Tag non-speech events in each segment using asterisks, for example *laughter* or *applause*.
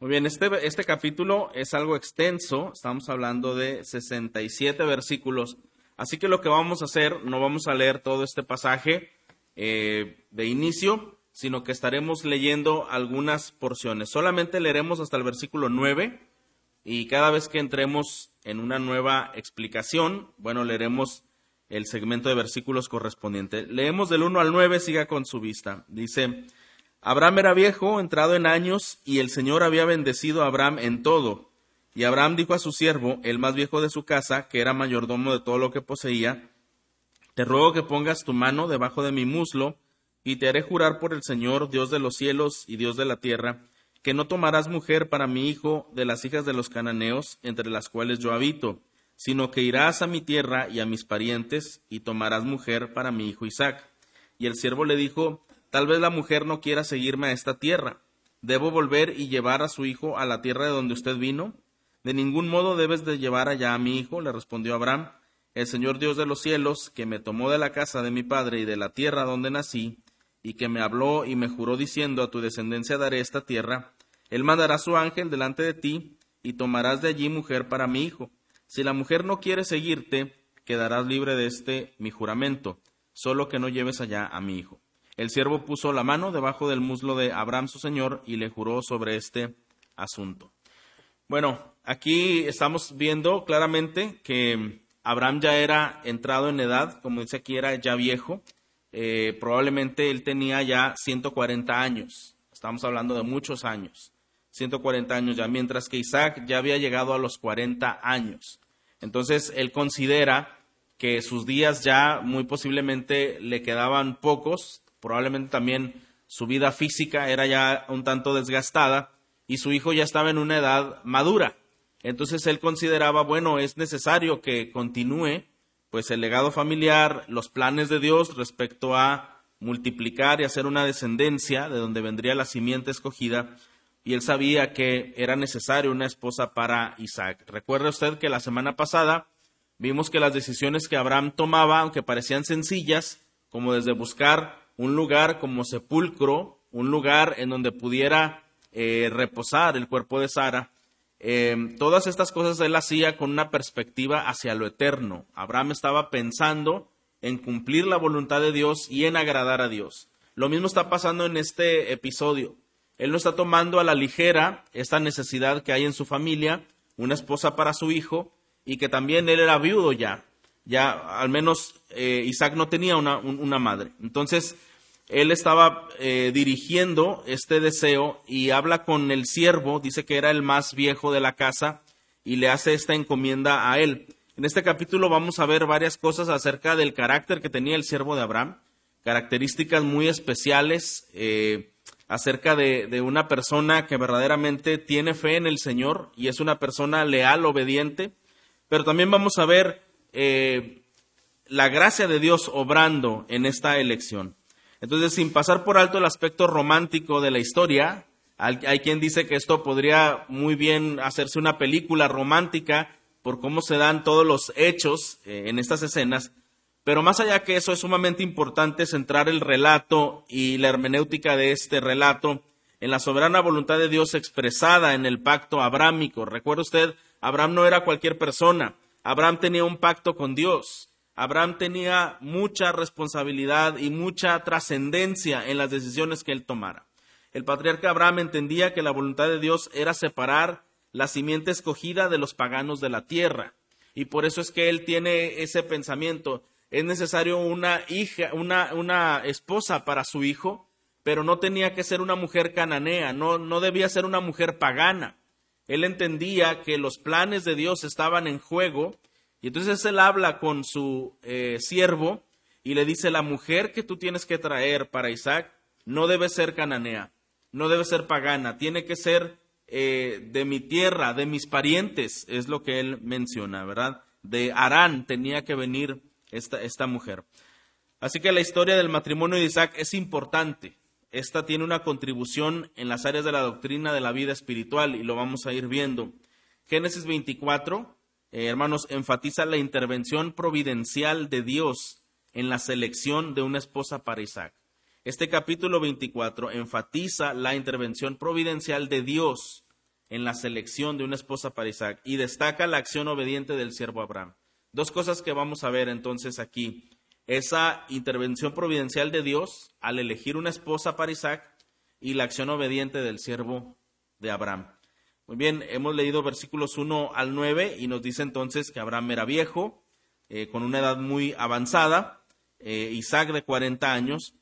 Muy bien, este, este capítulo es algo extenso, estamos hablando de 67 versículos, así que lo que vamos a hacer, no vamos a leer todo este pasaje eh, de inicio, sino que estaremos leyendo algunas porciones. Solamente leeremos hasta el versículo 9 y cada vez que entremos en una nueva explicación, bueno, leeremos el segmento de versículos correspondiente. Leemos del 1 al 9, siga con su vista. Dice, Abraham era viejo, entrado en años, y el Señor había bendecido a Abraham en todo. Y Abraham dijo a su siervo, el más viejo de su casa, que era mayordomo de todo lo que poseía, Te ruego que pongas tu mano debajo de mi muslo, y te haré jurar por el Señor, Dios de los cielos y Dios de la tierra, que no tomarás mujer para mi hijo de las hijas de los cananeos, entre las cuales yo habito, sino que irás a mi tierra y a mis parientes, y tomarás mujer para mi hijo Isaac. Y el siervo le dijo, Tal vez la mujer no quiera seguirme a esta tierra. ¿Debo volver y llevar a su hijo a la tierra de donde usted vino? De ningún modo debes de llevar allá a mi hijo, le respondió Abraham. El Señor Dios de los cielos, que me tomó de la casa de mi padre y de la tierra donde nací, y que me habló y me juró diciendo a tu descendencia daré esta tierra, él mandará su ángel delante de ti, y tomarás de allí mujer para mi hijo. Si la mujer no quiere seguirte, quedarás libre de este mi juramento, solo que no lleves allá a mi hijo. El siervo puso la mano debajo del muslo de Abraham su señor y le juró sobre este asunto. Bueno, aquí estamos viendo claramente que Abraham ya era entrado en edad, como dice aquí, era ya viejo. Eh, probablemente él tenía ya 140 años. Estamos hablando de muchos años. 140 años ya, mientras que Isaac ya había llegado a los 40 años. Entonces él considera que sus días ya muy posiblemente le quedaban pocos probablemente también su vida física era ya un tanto desgastada y su hijo ya estaba en una edad madura. Entonces él consideraba, bueno, es necesario que continúe pues el legado familiar, los planes de Dios respecto a multiplicar y hacer una descendencia de donde vendría la simiente escogida, y él sabía que era necesario una esposa para Isaac. Recuerde usted que la semana pasada vimos que las decisiones que Abraham tomaba, aunque parecían sencillas, como desde buscar un lugar como sepulcro, un lugar en donde pudiera eh, reposar el cuerpo de Sara. Eh, todas estas cosas él hacía con una perspectiva hacia lo eterno. Abraham estaba pensando en cumplir la voluntad de Dios y en agradar a Dios. Lo mismo está pasando en este episodio. Él no está tomando a la ligera esta necesidad que hay en su familia, una esposa para su hijo, y que también él era viudo ya. Ya al menos eh, Isaac no tenía una, una madre. Entonces, él estaba eh, dirigiendo este deseo y habla con el siervo, dice que era el más viejo de la casa, y le hace esta encomienda a él. En este capítulo vamos a ver varias cosas acerca del carácter que tenía el siervo de Abraham, características muy especiales eh, acerca de, una persona que verdaderamente tiene fe en el Señor y es una persona leal, obediente, pero también vamos a ver eh, la gracia de Dios obrando en esta elección. Entonces, sin pasar por alto el aspecto romántico de la historia, hay quien dice que esto podría muy bien hacerse una película romántica por cómo se dan todos los hechos eh, en estas escenas, pero más allá que eso es sumamente importante centrar el relato y la hermenéutica de este relato en la soberana voluntad de Dios expresada en el pacto abrámico. Recuerda usted, Abraham no era cualquier persona, Abraham tenía un pacto con Dios. Abraham tenía mucha responsabilidad y mucha trascendencia en las decisiones que él tomara. El patriarca Abraham entendía que la voluntad de Dios era separar la simiente escogida de los paganos de la tierra. Y por eso es que él tiene ese pensamiento. Es necesario una hija, una, una esposa para su hijo, pero no tenía que ser una mujer cananea, no, no debía ser una mujer pagana. Él entendía que los planes de Dios estaban en juego y entonces él habla con su eh, siervo y le dice, la mujer que tú tienes que traer para Isaac no debe ser cananea, no debe ser pagana, tiene que ser eh, de mi tierra, de mis parientes, es lo que él menciona, ¿verdad? De Arán tenía que venir esta, esta mujer. Así que la historia del matrimonio de Isaac es importante. Esta tiene una contribución en las áreas de la doctrina de la vida espiritual y lo vamos a ir viendo. Génesis 24, eh, hermanos, enfatiza la intervención providencial de Dios en la selección de una esposa para Isaac. Este capítulo 24 enfatiza la intervención providencial de Dios en la selección de una esposa para Isaac y destaca la acción obediente del siervo Abraham. Dos cosas que vamos a ver entonces aquí. Esa intervención providencial de Dios al elegir una esposa para Isaac y la acción obediente del siervo de Abraham. Muy bien, hemos leído versículos 1 al 9 y nos dice entonces que Abraham era viejo, eh, con una edad muy avanzada, eh, Isaac de 40 años,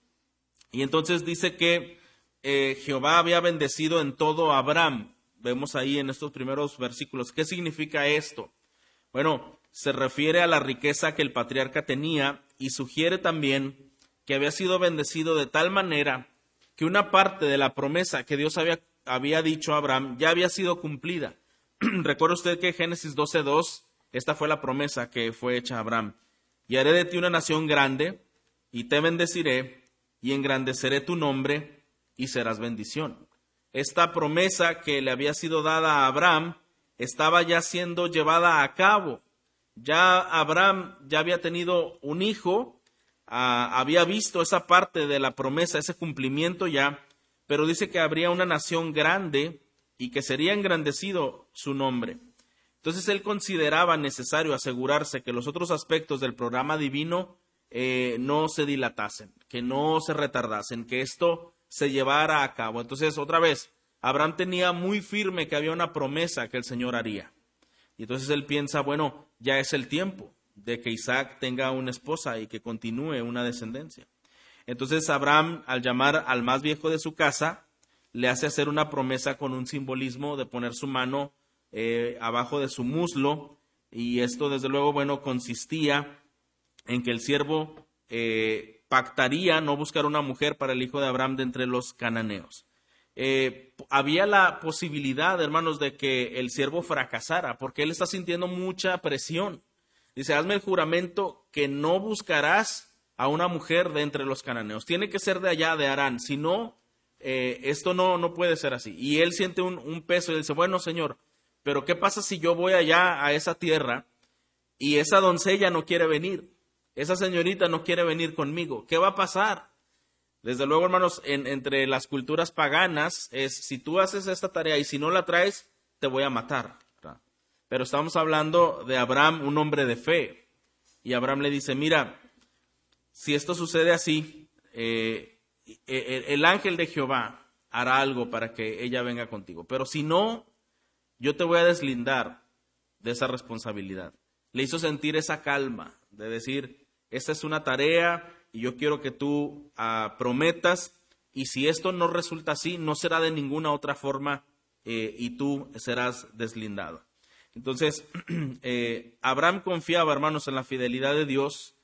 y entonces dice que eh, Jehová había bendecido en todo a Abraham. Vemos ahí en estos primeros versículos. ¿Qué significa esto? Bueno, se refiere a la riqueza que el patriarca tenía y sugiere también que había sido bendecido de tal manera que una parte de la promesa que Dios había, había dicho Abraham ya había sido cumplida. *clears throat* Recuerda usted que Génesis 12.2, esta fue la promesa que fue hecha a Abraham. Y haré de ti una nación grande, y te bendeciré, y engrandeceré tu nombre, y serás bendición. Esta promesa que le había sido dada a Abraham estaba ya siendo llevada a cabo. Ya Abraham ya había tenido un hijo, ah, había visto esa parte de la promesa, ese cumplimiento ya, pero dice que habría una nación grande y que sería engrandecido su nombre. Entonces él consideraba necesario asegurarse que los otros aspectos del programa divino eh, no se dilatasen, que no se retardasen, que esto se llevara a cabo. Entonces, otra vez, Abraham tenía muy firme que había una promesa que el Señor haría. Y entonces él piensa, bueno, ya es el tiempo de que Isaac tenga una esposa y que continúe una descendencia. Entonces Abraham, al llamar al más viejo de su casa, le hace hacer una promesa con un simbolismo de poner su mano eh, abajo de su muslo. Y esto, desde luego, bueno, consistía en que el siervo eh, pactaría no buscar una mujer para el hijo de Abraham de entre los cananeos. Eh, había la posibilidad, hermanos, de que el siervo fracasara, porque él está sintiendo mucha presión. Dice, hazme el juramento que no buscarás a una mujer de entre los cananeos. Tiene que ser de allá, de Arán. Si no, eh, esto no, no puede ser así. Y él siente un, un peso y dice, bueno, Señor, pero ¿qué pasa si yo voy allá a esa tierra y esa doncella no quiere venir? esa señorita no quiere venir conmigo. ¿Qué va a pasar? Desde luego, hermanos, entre las culturas paganas es, si tú haces esta tarea y si no la traes, te voy a matar. Pero estamos hablando de Abraham, un hombre de fe. Y Abraham le dice, mira, si esto sucede así, eh, e, e, el ángel de Jehová hará algo para que ella venga contigo. Pero si no, yo te voy a deslindar de esa responsabilidad. Le hizo sentir esa calma de decir, esta es una tarea y yo quiero que tú ah, prometas y si esto no resulta así, no será de ninguna otra forma eh, y tú serás deslindado. Entonces, *clears throat* eh, Abraham confiaba, hermanos, en la fidelidad de Dios,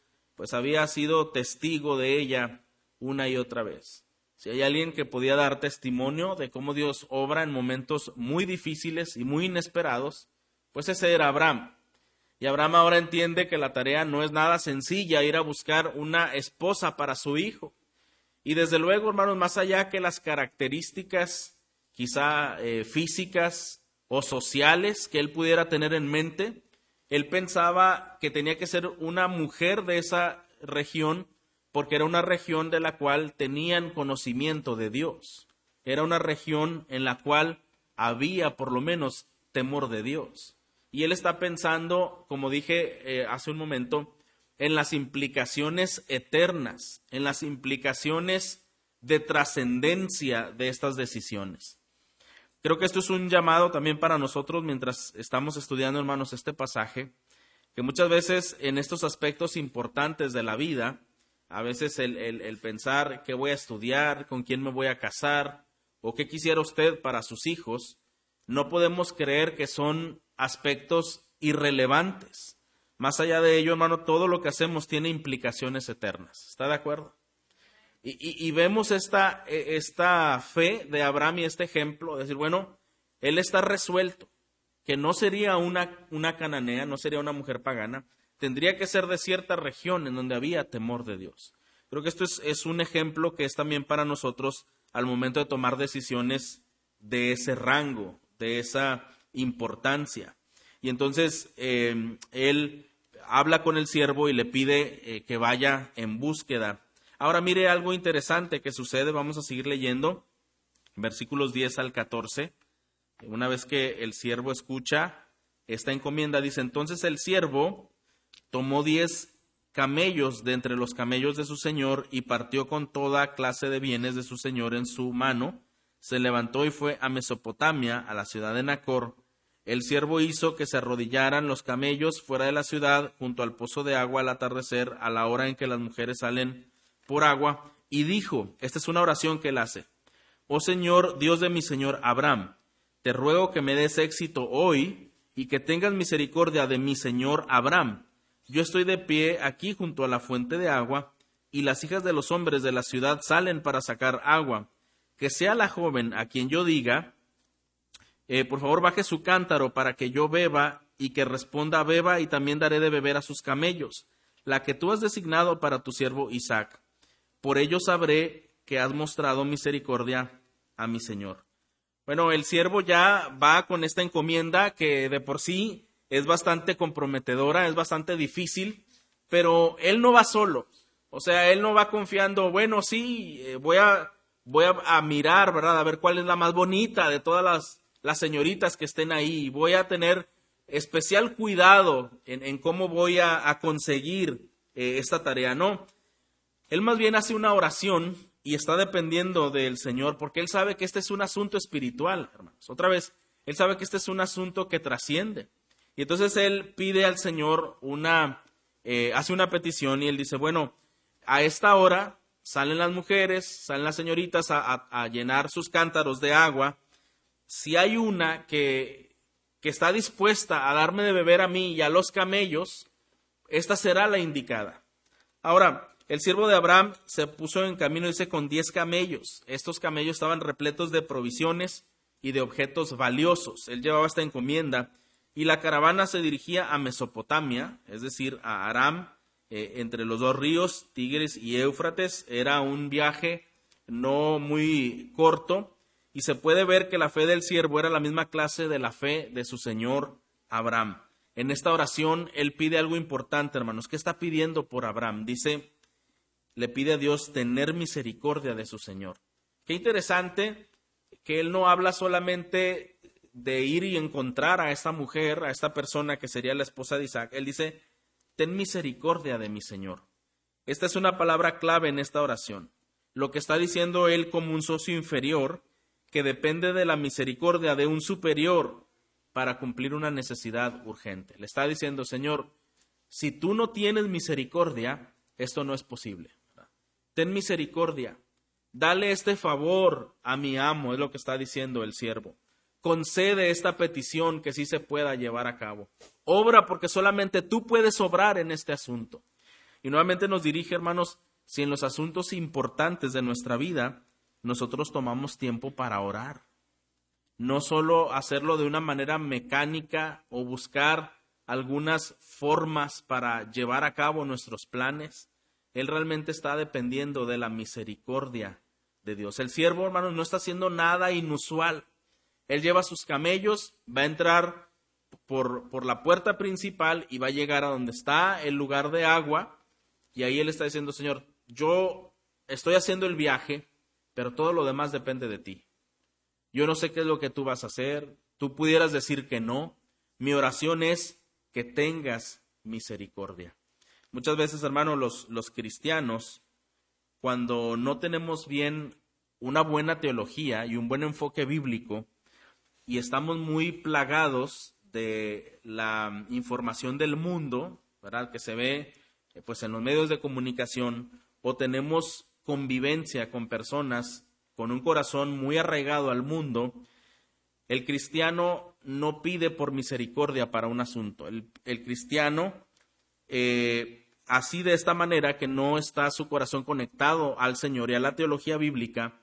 pues había sido testigo de ella una y otra vez. Si hay alguien que podía dar testimonio de cómo Dios obra en momentos muy difíciles y muy inesperados, pues ese era Abraham. Y Abraham ahora entiende que la tarea no es nada sencilla, ir a buscar una esposa para su hijo. Y desde luego, hermanos, más allá que las características quizá eh, físicas o sociales que él pudiera tener en mente, él pensaba que tenía que ser una mujer de esa región porque era una región de la cual tenían conocimiento de Dios. Era una región en la cual había por lo menos temor de Dios. Y él está pensando, como dije eh, hace un momento, en las implicaciones eternas, en las implicaciones de trascendencia de estas decisiones. Creo que esto es un llamado también para nosotros mientras estamos estudiando, hermanos, este pasaje, que muchas veces en estos aspectos importantes de la vida, a veces el, pensar qué voy a estudiar, con quién me voy a casar, o qué quisiera usted para sus hijos, no podemos creer que son aspectos irrelevantes. Más allá de ello, hermano, todo lo que hacemos tiene implicaciones eternas. ¿Está de acuerdo? Y, vemos esta, e, esta fe de Abraham y este ejemplo, decir, bueno, él está resuelto, que no sería una, una cananea, no sería una mujer pagana, tendría que ser de cierta región en donde había temor de Dios. Creo que esto es, es un ejemplo que es también para nosotros al momento de tomar decisiones de ese rango, de esa importancia. Y entonces eh, él habla con el siervo y le pide eh, que vaya en búsqueda. Ahora mire algo interesante que sucede, vamos a seguir leyendo, versículos 10 al 14. Una vez que el siervo escucha esta encomienda, dice, entonces el siervo tomó diez camellos de entre los camellos de su señor y partió con toda clase de bienes de su señor en su mano, se levantó y fue a Mesopotamia, a la ciudad de Nacor. El siervo hizo que se arrodillaran los camellos fuera de la ciudad, junto al pozo de agua al atardecer, a la hora en que las mujeres salen agua, y dijo, esta es una oración que él hace, Oh Señor, Dios de mi Señor Abraham, te ruego que me des éxito hoy y que tengas misericordia de mi Señor Abraham yo estoy de pie aquí junto a la fuente de agua, y las hijas de los hombres de la ciudad salen para sacar agua. Que sea la joven a quien yo diga, eh, por favor baje su cántaro para que yo beba, y que responda beba, y también daré de beber a sus camellos, la que tú has designado para tu siervo Isaac. Por ello sabré que has mostrado misericordia a mi Señor. Bueno, el siervo ya va con esta encomienda que de por sí es bastante comprometedora, es bastante difícil, pero él no va solo. O sea, él no va confiando, bueno, sí, eh, voy a, voy a, mirar, ¿verdad? A ver cuál es la más bonita de todas las, señoritas que estén ahí. Voy a tener especial cuidado en, cómo voy a, conseguir eh, esta tarea. No, él más bien hace una oración y está dependiendo del Señor porque él sabe que este es un asunto espiritual, hermanos. Otra vez, él sabe que este es un asunto que trasciende. Y entonces él pide al Señor una, eh, hace una petición y él dice, bueno, a esta hora salen las mujeres, salen las señoritas a, llenar sus cántaros de agua. Si hay una que, que está dispuesta a darme de beber a mí y a los camellos, esta será la indicada. Ahora, el siervo de Abraham se puso en camino, dice, con diez camellos. Estos camellos estaban repletos de provisiones y de objetos valiosos. Él llevaba esta encomienda y la caravana se dirigía a Mesopotamia, es decir, a Aram, eh, entre los dos ríos, Tigres y Éufrates. Era un viaje no muy corto y se puede ver que la fe del siervo era la misma clase de la fe de su señor Abraham. En esta oración él pide algo importante, hermanos. ¿Qué está pidiendo por Abraham? Dice, le pide a Dios tener misericordia de su señor. Qué interesante que él no habla solamente de ir y encontrar a esta mujer, a esta persona que sería la esposa de Isaac, él dice, ten misericordia de mi Señor. Esta es una palabra clave en esta oración. Lo que está diciendo él como un socio inferior, que depende de la misericordia de un superior para cumplir una necesidad urgente. Le está diciendo, Señor, si tú no tienes misericordia, esto no es posible. Ten misericordia. Dale este favor a mi amo, es lo que está diciendo el siervo concede esta petición que sí se pueda llevar a cabo. Obra porque solamente tú puedes obrar en este asunto. Y nuevamente nos dirige, hermanos, si en los asuntos importantes de nuestra vida nosotros tomamos tiempo para orar. No solo hacerlo de una manera mecánica o buscar algunas formas para llevar a cabo nuestros planes. Él realmente está dependiendo de la misericordia de Dios. El siervo, hermanos, no está haciendo nada inusual. Él lleva sus camellos, va a entrar por, por, la puerta principal y va a llegar a donde está el lugar de agua. Y ahí él está diciendo, Señor, yo estoy haciendo el viaje, pero todo lo demás depende de ti. Yo no sé qué es lo que tú vas a hacer. Tú pudieras decir que no. Mi oración es que tengas misericordia. Muchas veces, hermanos, los, los cristianos, cuando no tenemos bien una buena teología y un buen enfoque bíblico, y estamos muy plagados de la información del mundo, ¿verdad? Que se ve eh, pues en los medios de comunicación o tenemos convivencia con personas con un corazón muy arraigado al mundo, el cristiano no pide por misericordia para un asunto. El, cristiano, eh, así de esta manera que no está su corazón conectado al Señor y a la teología bíblica,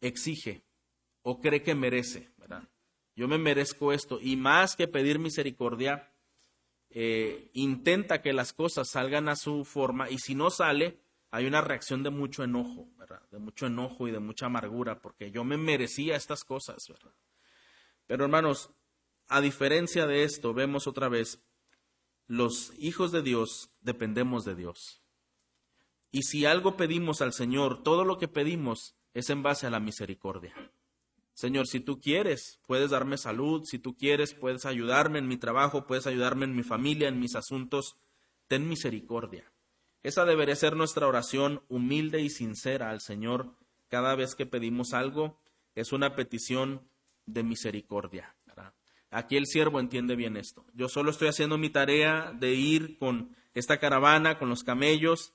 exige o cree que merece. Yo me merezco esto. Y más que pedir misericordia, eh, intenta que las cosas salgan a su forma y si no sale, hay una reacción de mucho enojo, ¿verdad? De mucho enojo y de mucha amargura, porque yo me merecía estas cosas, ¿verdad? Pero hermanos, a diferencia de esto, vemos otra vez, los hijos de Dios dependemos de Dios. Y si algo pedimos al Señor, todo lo que pedimos es en base a la misericordia. Señor, si tú quieres, puedes darme salud, si tú quieres, puedes ayudarme en mi trabajo, puedes ayudarme en mi familia, en mis asuntos, ten misericordia. Esa debería ser nuestra oración humilde y sincera al Señor cada vez que pedimos algo. Es una petición de misericordia. Aquí el siervo entiende bien esto. Yo solo estoy haciendo mi tarea de ir con esta caravana, con los camellos,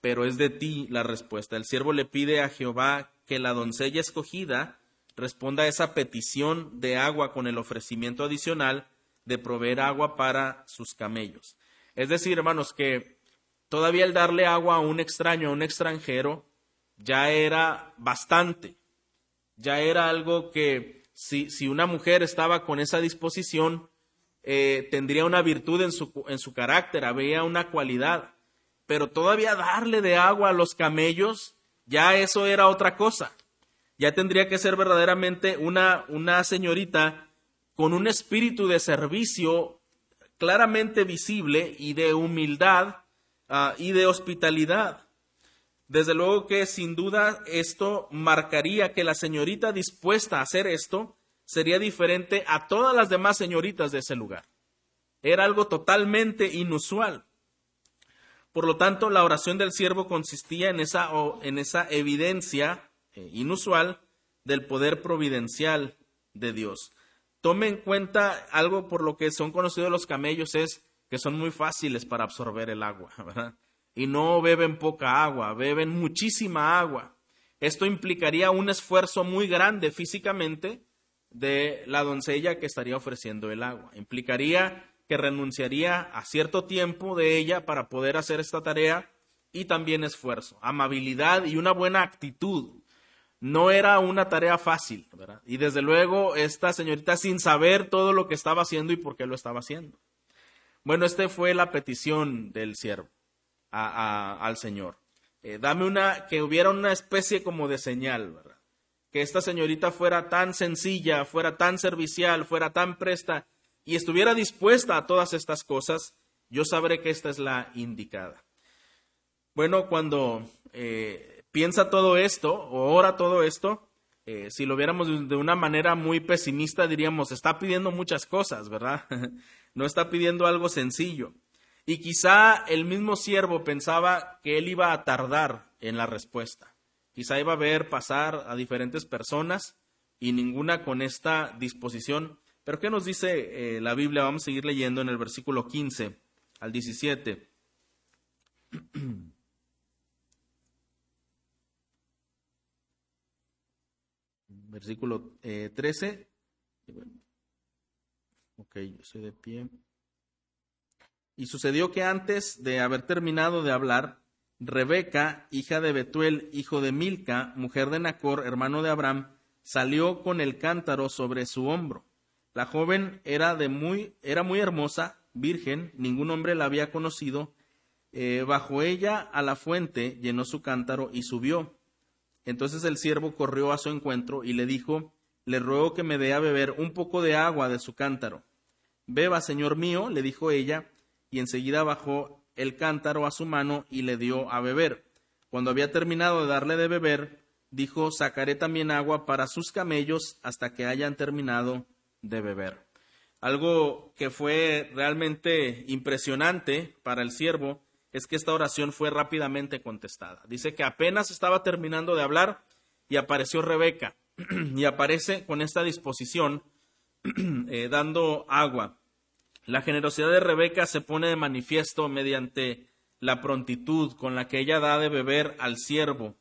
pero es de ti la respuesta. El siervo le pide a Jehová que la doncella escogida responda a esa petición de agua con el ofrecimiento adicional de proveer agua para sus camellos. Es decir, hermanos, que todavía el darle agua a un extraño, a un extranjero, ya era bastante, ya era algo que si, una mujer estaba con esa disposición, eh, tendría una virtud en su, en su carácter, había una cualidad, pero todavía darle de agua a los camellos, ya eso era otra cosa. Ya tendría que ser verdaderamente una, una señorita con un espíritu de servicio claramente visible y de humildad Ah, y de hospitalidad. Desde luego que sin duda esto marcaría que la señorita dispuesta a hacer esto sería diferente a todas las demás señoritas de ese lugar. Era algo totalmente inusual. Por lo tanto, la oración del siervo consistía en esa, en esa evidencia eh, inusual del poder providencial de Dios. Tome en cuenta algo por lo que son conocidos los camellos es que son muy fáciles para absorber el agua, *laughs* ¿verdad? Y no beben poca agua, beben muchísima agua. Esto implicaría un esfuerzo muy grande físicamente de la doncella que estaría ofreciendo el agua. Implicaría que renunciaría a cierto tiempo de ella para poder hacer esta tarea y también esfuerzo, amabilidad y una buena actitud. No era una tarea fácil, ¿verdad? Y desde luego esta señorita sin saber todo lo que estaba haciendo y por qué lo estaba haciendo. Bueno, esta fue la petición del siervo al Señor. Eh, dame una, que hubiera una especie como de señal. Que esta señorita fuera tan sencilla, fuera tan servicial, fuera tan presta y estuviera dispuesta a todas estas cosas, yo sabré que esta es la indicada. Bueno, cuando eh, piensa todo esto o ora todo esto, eh, si lo viéramos de una manera muy pesimista, diríamos, está pidiendo muchas cosas, ¿verdad? *laughs* no está pidiendo algo sencillo. Y quizá el mismo siervo pensaba que él iba a tardar en la respuesta. Quizá iba a ver pasar a diferentes personas y ninguna con esta disposición. Pero ¿qué nos dice eh, la Biblia? Vamos a seguir leyendo en el versículo 15 al 17. *clears throat* versículo 13. Eh, Ok, yo estoy de pie. Y sucedió que antes de haber terminado de hablar, Rebeca, hija de Betuel, hijo de Milca, mujer de Nacor, hermano de Abraham, salió con el cántaro sobre su hombro. La joven era de muy, era muy hermosa, virgen, ningún hombre la había conocido. Eh, bajo ella a la fuente llenó su cántaro y subió. Entonces el siervo corrió a su encuentro y le dijo, le ruego que me dé a beber un poco de agua de su cántaro. Beba, señor mío, le dijo ella, y enseguida bajó el cántaro a su mano y le dio a beber. Cuando había terminado de darle de beber, dijo, sacaré también agua para sus camellos hasta que hayan terminado de beber. Algo que fue realmente impresionante para el siervo es que esta oración fue rápidamente contestada. Dice que apenas estaba terminando de hablar y apareció Rebeca *clears throat* y aparece con esta disposición *clears throat* eh, dando agua. La generosidad de Rebeca se pone de manifiesto mediante la prontitud con la que ella da de beber al siervo.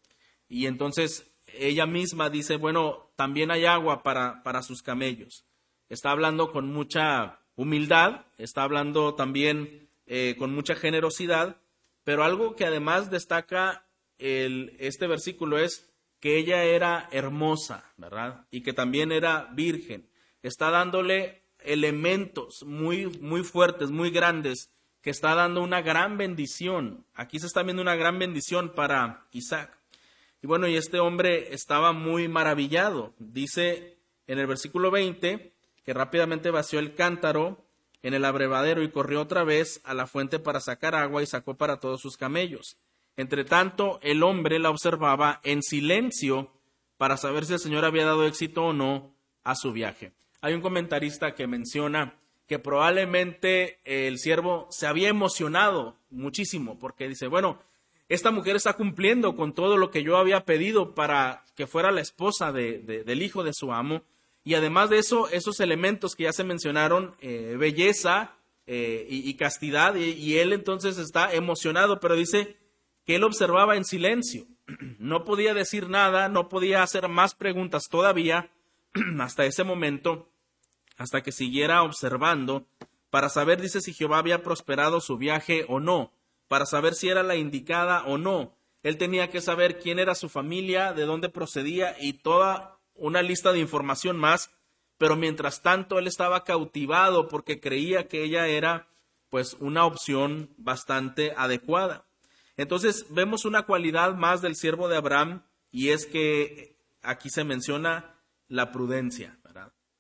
Y entonces ella misma dice, bueno, también hay agua para, para sus camellos. Está hablando con mucha humildad, está hablando también eh, con mucha generosidad, pero algo que además destaca el, este versículo es que ella era hermosa, ¿verdad? Y que también era virgen. Está dándole elementos muy, muy fuertes, muy grandes, que está dando una gran bendición. Aquí se está viendo una gran bendición para Isaac. Y bueno, y este hombre estaba muy maravillado. Dice en el versículo 20 que rápidamente vació el cántaro en el abrevadero y corrió otra vez a la fuente para sacar agua y sacó para todos sus camellos. Entre tanto, el hombre la observaba en silencio para saber si el Señor había dado éxito o no a su viaje. Hay un comentarista que menciona que probablemente el siervo se había emocionado muchísimo porque dice, bueno, esta mujer está cumpliendo con todo lo que yo había pedido para que fuera la esposa del hijo de su amo. Y además de eso, esos elementos que ya se mencionaron, eh, belleza eh, y, castidad, y, él entonces está emocionado, pero dice que él observaba en silencio. *clears throat* No podía decir nada, no podía hacer más preguntas todavía *clears throat* hasta ese momento, hasta que siguiera observando para saber, dice, si Jehová había prosperado su viaje o no para saber si era la indicada o no. Él tenía que saber quién era su familia, de dónde procedía y toda una lista de información más, pero mientras tanto él estaba cautivado porque creía que ella era pues una opción bastante adecuada. Entonces vemos una cualidad más del siervo de Abraham y es que aquí se menciona la prudencia.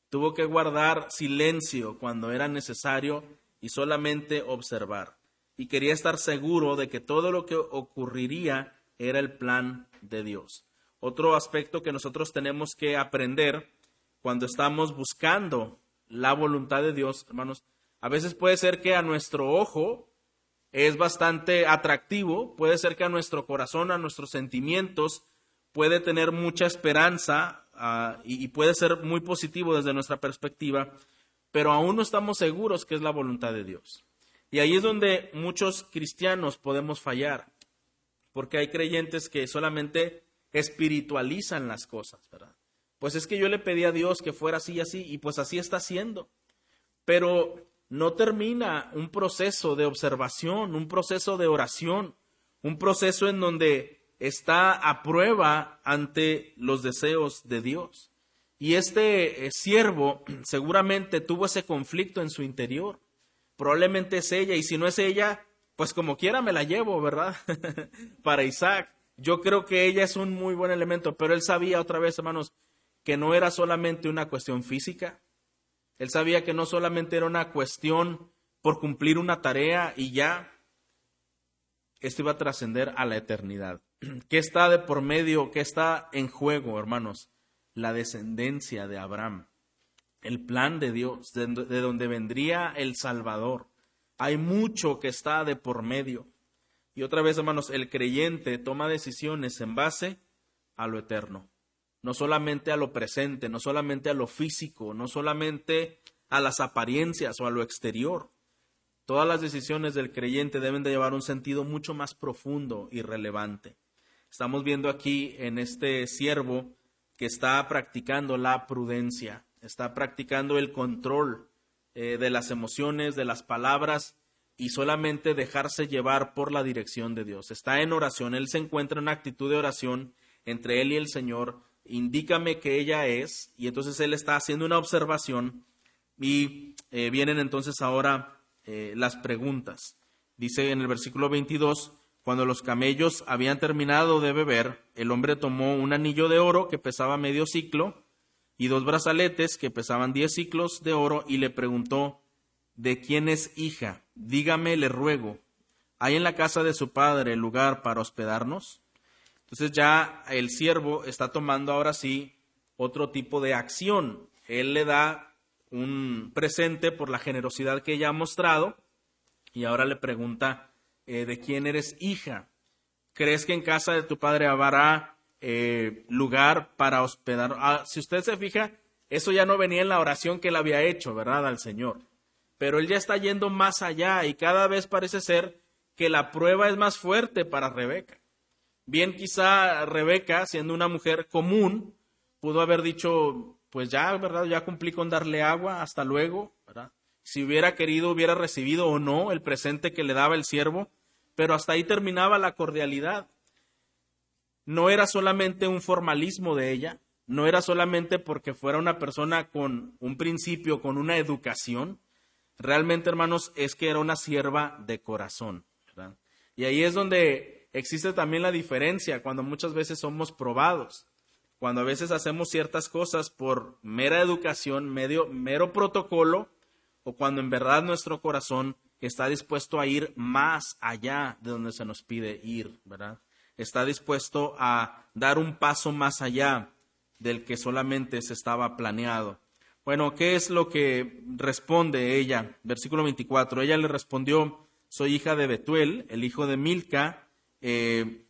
Tuvo que guardar silencio cuando era necesario y solamente observar y quería estar seguro de que todo lo que ocurriría era el plan de Dios. Otro aspecto que nosotros tenemos que aprender cuando estamos buscando la voluntad de Dios, hermanos, a veces puede ser que a nuestro ojo es bastante atractivo, puede ser que a nuestro corazón, a nuestros sentimientos, puede tener mucha esperanza ah, y, puede ser muy positivo desde nuestra perspectiva, pero aún no estamos seguros que es la voluntad de Dios. Y ahí es donde muchos cristianos podemos fallar, porque hay creyentes que solamente espiritualizan las cosas. Pues es que yo le pedí a Dios que fuera así y así, y pues así está siendo. Pero no termina un proceso de observación, un proceso de oración, un proceso en donde está a prueba ante los deseos de Dios. Y este eh, siervo *clears throat* seguramente tuvo ese conflicto en su interior probablemente es ella, y si no es ella, pues como quiera me la llevo, ¿verdad? *laughs* Para Isaac. Yo creo que ella es un muy buen elemento, pero él sabía otra vez, hermanos, que no era solamente una cuestión física. Él sabía que no solamente era una cuestión por cumplir una tarea y ya. Esto iba a trascender a la eternidad. *clears throat* ¿Qué está de por medio? ¿Qué está en juego, hermanos? La descendencia de Abraham el plan de Dios, de, donde vendría el Salvador. Hay mucho que está de por medio. Y otra vez, hermanos, el creyente toma decisiones en base a lo eterno, no solamente a lo presente, no solamente a lo físico, no solamente a las apariencias o a lo exterior. Todas las decisiones del creyente deben de llevar un sentido mucho más profundo y relevante. Estamos viendo aquí en este siervo que está practicando la prudencia está practicando el control eh, de las emociones, de las palabras y solamente dejarse llevar por la dirección de Dios. Está en oración, él se encuentra en una actitud de oración entre él y el Señor. Indícame que ella es, y entonces él está haciendo una observación y eh, vienen entonces ahora eh, las preguntas. Dice en el versículo 22, cuando los camellos habían terminado de beber, el hombre tomó un anillo de oro que pesaba medio ciclo y dos brazaletes que pesaban diez ciclos de oro y le preguntó, ¿de quién es hija? Dígame, le ruego, ¿hay en la casa de su padre lugar para hospedarnos? Entonces ya el siervo está tomando ahora sí otro tipo de acción. Él le da un presente por la generosidad que ella ha mostrado y ahora le pregunta, eh, ¿de quién eres hija? ¿Crees que en casa de tu padre habrá eh, lugar para hospedar. Ah, si usted se fija, eso ya no venía en la oración que él había hecho, ¿verdad? Al Señor. Pero él ya está yendo más allá y cada vez parece ser que la prueba es más fuerte para Rebeca. Bien, quizá Rebeca, siendo una mujer común, pudo haber dicho, pues ya, ¿verdad? Ya cumplí con darle agua, hasta luego, ¿verdad? Si hubiera querido, hubiera recibido o no el presente que le daba el siervo, pero hasta ahí terminaba la cordialidad no era solamente un formalismo de ella, no era solamente porque fuera una persona con un principio, con una educación, realmente, hermanos, es que era una sierva de corazón. Y ahí es donde existe también la diferencia cuando muchas veces somos probados, cuando a veces hacemos ciertas cosas por mera educación, medio, mero protocolo, o cuando en verdad nuestro corazón está dispuesto a ir más allá de donde se nos pide ir, ¿verdad? está dispuesto a dar un paso más allá del que solamente se estaba planeado. Bueno, ¿qué es lo que responde ella? Versículo 24. Ella le respondió, soy hija de Betuel, el hijo de Milca, eh,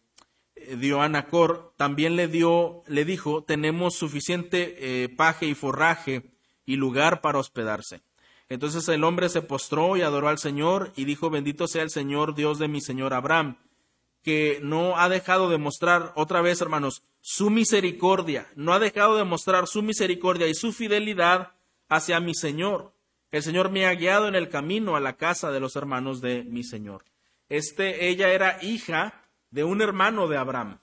dio a Nacor, también le dio, le dijo, tenemos suficiente eh, paje y forraje y lugar para hospedarse. Entonces el hombre se postró y adoró al Señor y dijo, bendito sea el Señor Dios de mi Señor Abraham, que no ha dejado de mostrar, otra vez hermanos, su misericordia, no ha dejado de mostrar su misericordia y su fidelidad hacia mi Señor. El Señor me ha guiado en el camino a la casa de los hermanos de mi Señor. Este, ella era hija de un hermano de Abraham.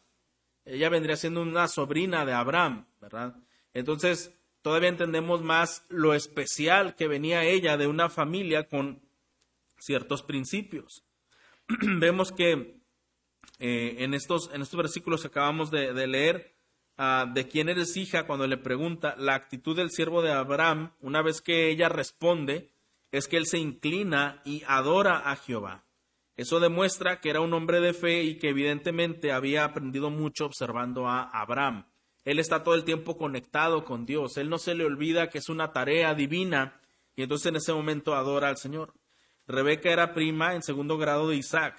Ella vendría siendo una sobrina de Abraham, ¿verdad? Entonces, todavía entendemos más lo especial que venía ella de una familia con ciertos principios. *clears throat* Vemos que eh, en, estos, en estos versículos que acabamos de, leer, ah, de quién eres hija, cuando le pregunta, la actitud del siervo de Abraham, una vez que ella responde, es que él se inclina y adora a Jehová. Eso demuestra que era un hombre de fe y que evidentemente había aprendido mucho observando a Abraham. Él está todo el tiempo conectado con Dios. Él no se le olvida que es una tarea divina y entonces en ese momento adora al Señor. Rebeca era prima en segundo grado de Isaac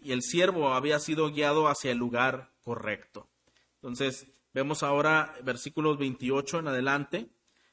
y el siervo había sido guiado hacia el lugar correcto. Entonces vemos ahora versículos 28 en adelante.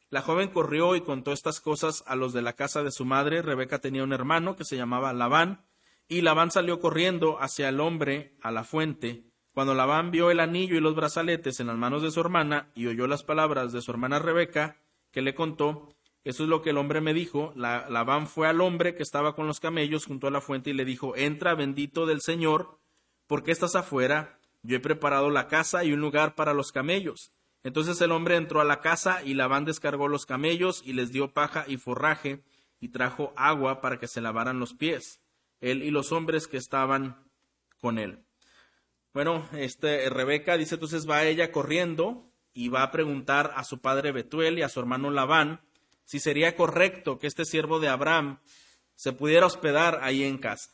La joven corrió y contó estas cosas a los de la casa de su madre. Rebeca tenía un hermano que se llamaba Labán y Labán salió corriendo hacia el hombre a la fuente cuando Labán vio el anillo y los brazaletes en las manos de su hermana y oyó las palabras de su hermana Rebeca, que le contó, eso es lo que el hombre me dijo, Labán fue al hombre que estaba con los camellos junto a la fuente y le dijo, entra bendito del Señor, porque estás afuera? Yo he preparado la casa y un lugar para los camellos. Entonces el hombre entró a la casa y Labán descargó los camellos y les dio paja y forraje y trajo agua para que se lavaran los pies, él y los hombres que estaban con él. Bueno, este, Rebeca dice entonces va ella corriendo y va a preguntar a su padre Betuel y a su hermano Labán si sería correcto que este siervo de Abraham se pudiera hospedar ahí en casa.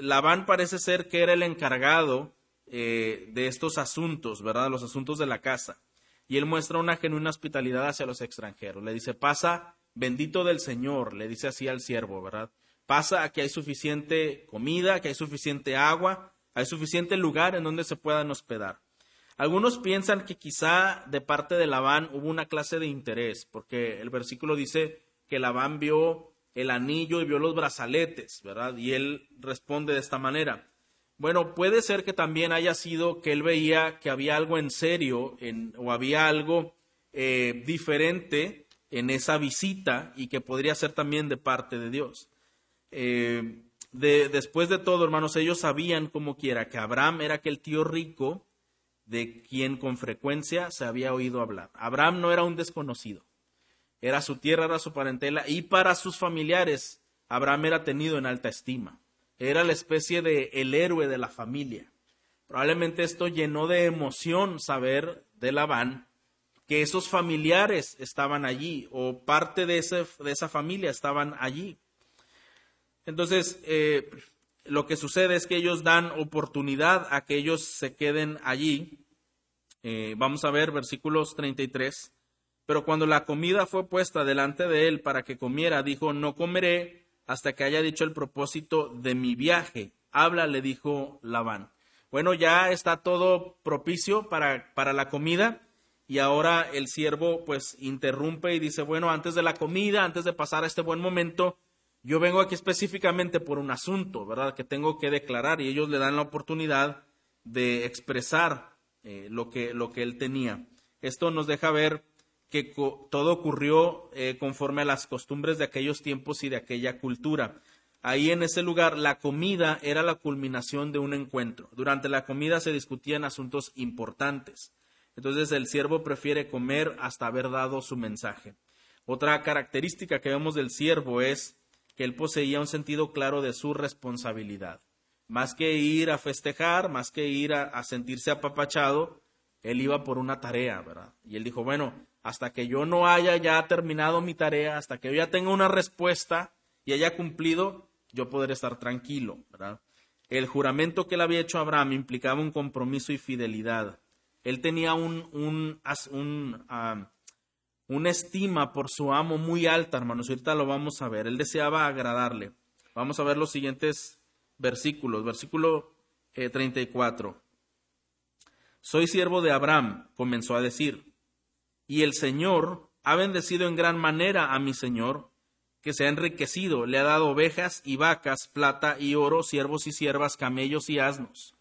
Labán parece ser que era el encargado eh, de estos asuntos, ¿verdad? Los asuntos de la casa. Y él muestra una genuina hospitalidad hacia los extranjeros. Le dice, pasa, bendito del Señor, le dice así al siervo, ¿verdad? Pasa, que hay suficiente comida, que hay suficiente agua, hay suficiente lugar en donde se puedan hospedar. Algunos piensan que quizá de parte de Labán hubo una clase de interés, porque el versículo dice que Labán vio el anillo y vio los brazaletes, ¿verdad? Y él responde de esta manera. Bueno, puede ser que también haya sido que él veía que había algo en serio o había algo eh, diferente en esa visita y que podría ser también de parte de Dios. Eh, después de todo, hermanos, ellos sabían como quiera que Abraham era aquel tío rico de quien con frecuencia se había oído hablar. Abraham no era un desconocido, era su tierra, era su parentela y para sus familiares Abraham era tenido en alta estima. Era la especie de el héroe de la familia. Probablemente esto llenó de emoción saber de Labán que esos familiares estaban allí o parte de, de esa familia estaban allí. Entonces, eh, lo que sucede es que ellos dan oportunidad a que ellos se queden allí. Eh, vamos a ver versículos 33. Pero cuando la comida fue puesta delante de él para que comiera, dijo, no comeré hasta que haya dicho el propósito de mi viaje. Habla, le dijo Labán. Bueno, ya está todo propicio para, para la comida y ahora el siervo pues interrumpe y dice, bueno, antes de la comida, antes de pasar este buen momento, yo vengo aquí específicamente por un asunto, ¿verdad? Que tengo que declarar y ellos le dan la oportunidad de expresar eh, lo, que, lo que él tenía. Esto nos deja ver que todo ocurrió eh, conforme a las costumbres de aquellos tiempos y de aquella cultura. Ahí en ese lugar la comida era la culminación de un encuentro. Durante la comida se discutían asuntos importantes. Entonces el siervo prefiere comer hasta haber dado su mensaje. Otra característica que vemos del siervo es que él poseía un sentido claro de su responsabilidad. Más que ir a festejar, más que ir a, sentirse apapachado, él iba por una tarea, ¿verdad? Y él dijo, bueno, hasta que yo no haya ya terminado mi tarea, hasta que yo ya tenga una respuesta y haya cumplido, yo podré estar tranquilo, ¿verdad? El juramento que él había hecho a Abraham implicaba un compromiso y fidelidad. él tenía un, un, un, ah, una estima por su amo muy alta, hermanos. Ahorita lo vamos a ver. Él deseaba agradarle. Vamos a ver los siguientes versículos. Versículo 34. Eh, Soy siervo de Abraham, comenzó a decir, y el Señor ha bendecido en gran manera a mi Señor, que se ha enriquecido, le ha dado ovejas y vacas, plata y oro, siervos y siervas, camellos y asnos.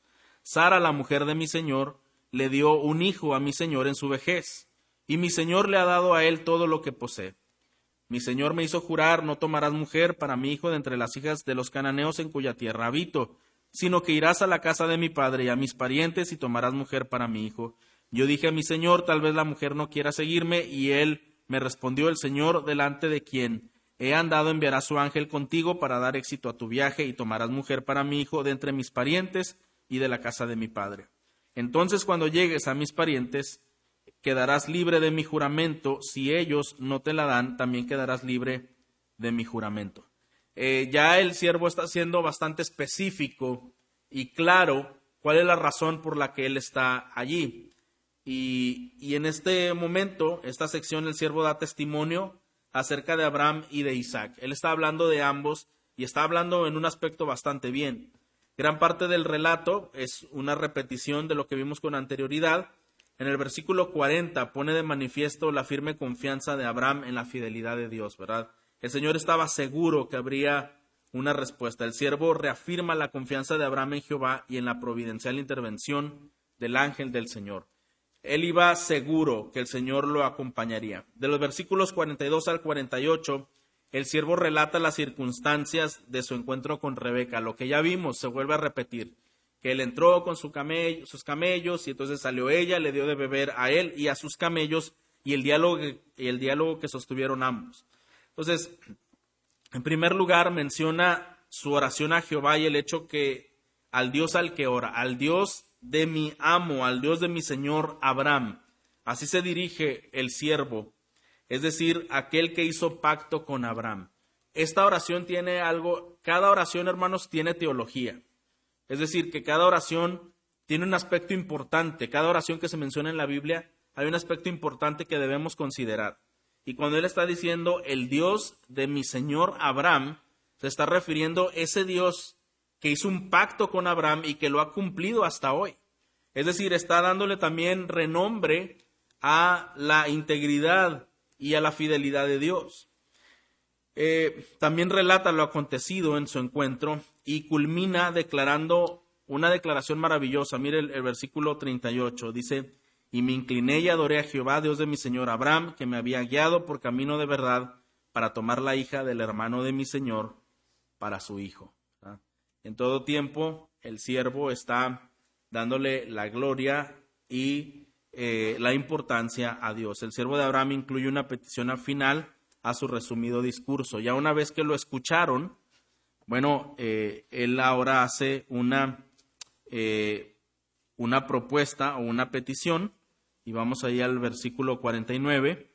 Sara, la mujer de mi Señor, le dio un hijo a mi Señor en su vejez, y mi Señor le ha dado a él todo lo que posee. Mi Señor me hizo jurar, no tomarás mujer para mi hijo de entre las hijas de los cananeos en cuya tierra habito, sino que irás a la casa de mi padre y a mis parientes y tomarás mujer para mi hijo. Yo dije a mi Señor, tal vez la mujer no quiera seguirme, y él me respondió el Señor, delante de quien he andado enviará su ángel contigo para dar éxito a tu viaje y tomarás mujer para mi hijo de entre mis parientes y de la casa de mi padre. Entonces cuando llegues a mis parientes, quedarás libre de mi juramento. Si ellos no te la dan, también quedarás libre de mi juramento. Eh, ya el siervo está siendo bastante específico y claro cuál es la razón por la que él está allí. Y, y en este momento, esta sección, el siervo da testimonio acerca de Abraham y de Isaac. Él está hablando de ambos y está hablando en un aspecto bastante bien. Gran parte del relato es una repetición de lo que vimos con anterioridad. En el versículo 40 pone de manifiesto la firme confianza de Abraham en la fidelidad de Dios, ¿verdad? El Señor estaba seguro que habría una respuesta. El siervo reafirma la confianza de Abraham en Jehová y en la providencial intervención del ángel del Señor. Él iba seguro que el Señor lo acompañaría. De los versículos 42 al 48 el siervo relata las circunstancias de su encuentro con Rebeca. Lo que ya vimos se vuelve a repetir. Que él entró con sus camellos y entonces salió ella, le dio de beber a él y a sus camellos y el diálogo, y el diálogo que sostuvieron ambos. Entonces, en primer lugar menciona su oración a Jehová y el hecho que al Dios al que ora, al Dios de mi amo, al Dios de mi Señor Abraham. Así se dirige el siervo es decir, aquel que hizo pacto con Abraham. Esta oración tiene algo, cada oración, hermanos, tiene teología. Es decir, que cada oración tiene un aspecto importante, cada oración que se menciona en la Biblia, hay un aspecto importante que debemos considerar. Y cuando él está diciendo el Dios de mi Señor Abraham, se está refiriendo a ese Dios que hizo un pacto con Abraham y que lo ha cumplido hasta hoy. Es decir, está dándole también renombre a la integridad y a la fidelidad de Dios. Eh, también relata lo acontecido en su encuentro y culmina declarando una declaración maravillosa. Mire el, versículo 38. Dice, y me incliné y adoré a Jehová, Dios de mi Señor Abraham, que me había guiado por camino de verdad para tomar la hija del hermano de mi Señor para su hijo. En todo tiempo el siervo está dándole la gloria y eh, la importancia a Dios. El siervo de Abraham incluye una petición al final a su resumido discurso. Ya una vez que lo escucharon, bueno, eh, él ahora hace una, eh, una propuesta o una petición, y vamos ahí al versículo 49,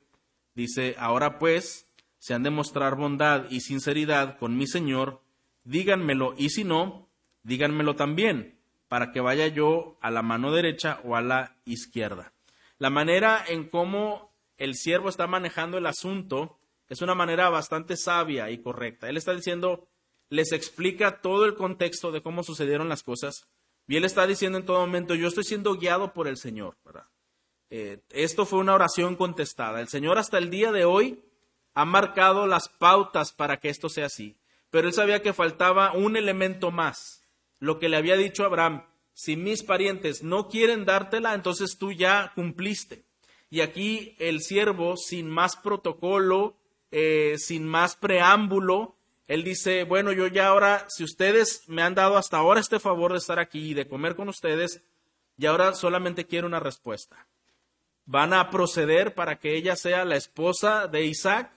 dice, ahora pues, se han de mostrar bondad y sinceridad con mi Señor, díganmelo, y si no, díganmelo también, para que vaya yo a la mano derecha o a la izquierda. La manera en cómo el siervo está manejando el asunto es una manera bastante sabia y correcta. Él está diciendo, les explica todo el contexto de cómo sucedieron las cosas y él está diciendo en todo momento, yo estoy siendo guiado por el Señor. Eh, esto fue una oración contestada. El Señor hasta el día de hoy ha marcado las pautas para que esto sea así. Pero él sabía que faltaba un elemento más lo que le había dicho Abraham, si mis parientes no quieren dártela, entonces tú ya cumpliste. Y aquí el siervo, sin más protocolo, eh, sin más preámbulo, él dice, bueno, yo ya ahora, si ustedes me han dado hasta ahora este favor de estar aquí y de comer con ustedes, y ahora solamente quiero una respuesta. ¿Van a proceder para que ella sea la esposa de Isaac